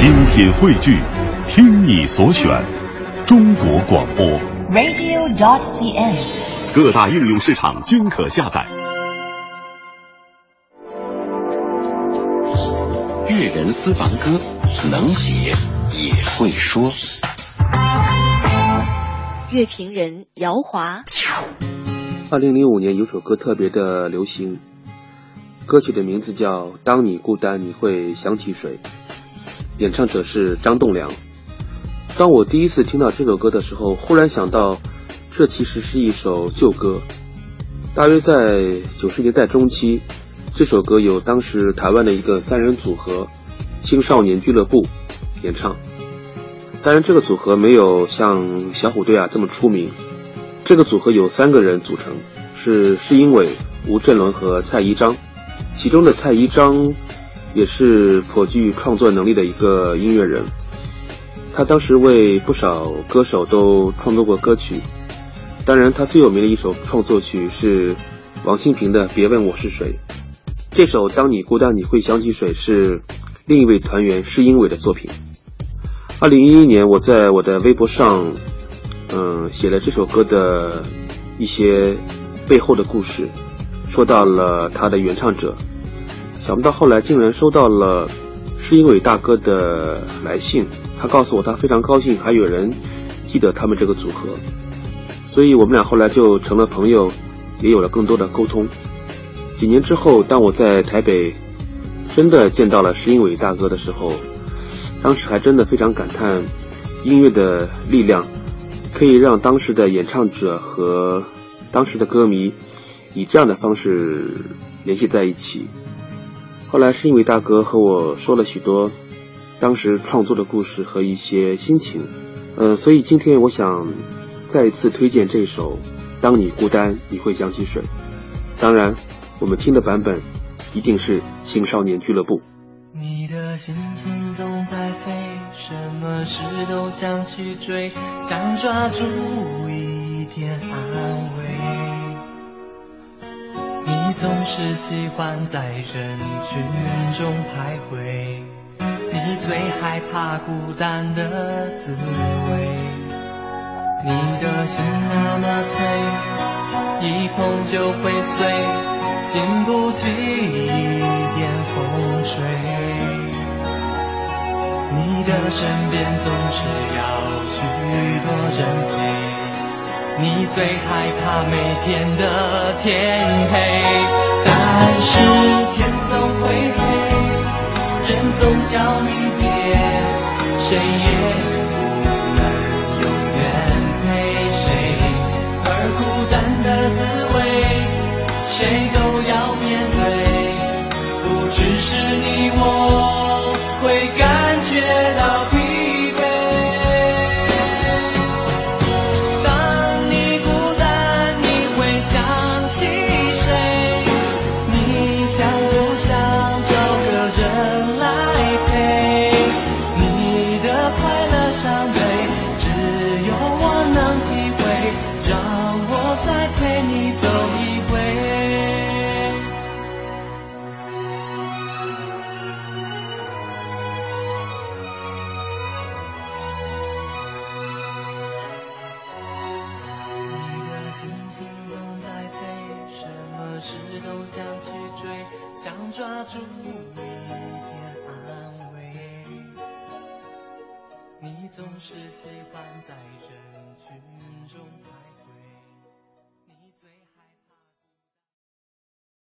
精品汇聚，听你所选，中国广播。radio.dot.cn，。各大应用市场均可下载。粤人私房歌，能写也会说。乐评人姚华，二零零五年有首歌特别的流行，歌曲的名字叫《当你孤单你会想起谁》，演唱者是张栋梁。当我第一次听到这首歌的时候，忽然想到，这其实是一首旧歌。大约在九十年代中期，这首歌由当时台湾的一个三人组合青少年俱乐部演唱。当然，这个组合没有像小虎队啊这么出名。这个组合有三个人组成，是施英伟、吴镇伦和蔡宜章。其中的蔡宜章也是颇具创作能力的一个音乐人，他当时为不少歌手都创作过歌曲。当然，他最有名的一首创作曲是王心平的《别问我是谁》。这首《当你孤单你会想起谁》是另一位团员施英伟的作品。二零一一年，我在我的微博上，嗯，写了这首歌的一些背后的故事，说到了他的原唱者。想不到后来竟然收到了施英伟大哥的来信，他告诉我他非常高兴，还有人记得他们这个组合，所以我们俩后来就成了朋友，也有了更多的沟通。几年之后，当我在台北真的见到了施英伟大哥的时候，当时还真的非常感叹，音乐的力量可以让当时的演唱者和当时的歌迷以这样的方式联系在一起。后来是因为大哥和我说了许多当时创作的故事和一些心情，呃，所以今天我想再一次推荐这首《当你孤单你会想起谁》。当然，我们听的版本一定是青少年俱乐部。你的心情总在飞，什么事都想去追，想抓住一总是喜欢在人群中徘徊，你最害怕孤单的滋味。你的心那么脆，一碰就会碎，经不起一点风吹。你的身边总是要许多人陪，你最害怕每天的天黑，但是天总会黑，人总要离别，谁也想去追想抓住一点安慰。你总是喜欢在人群中徘徊。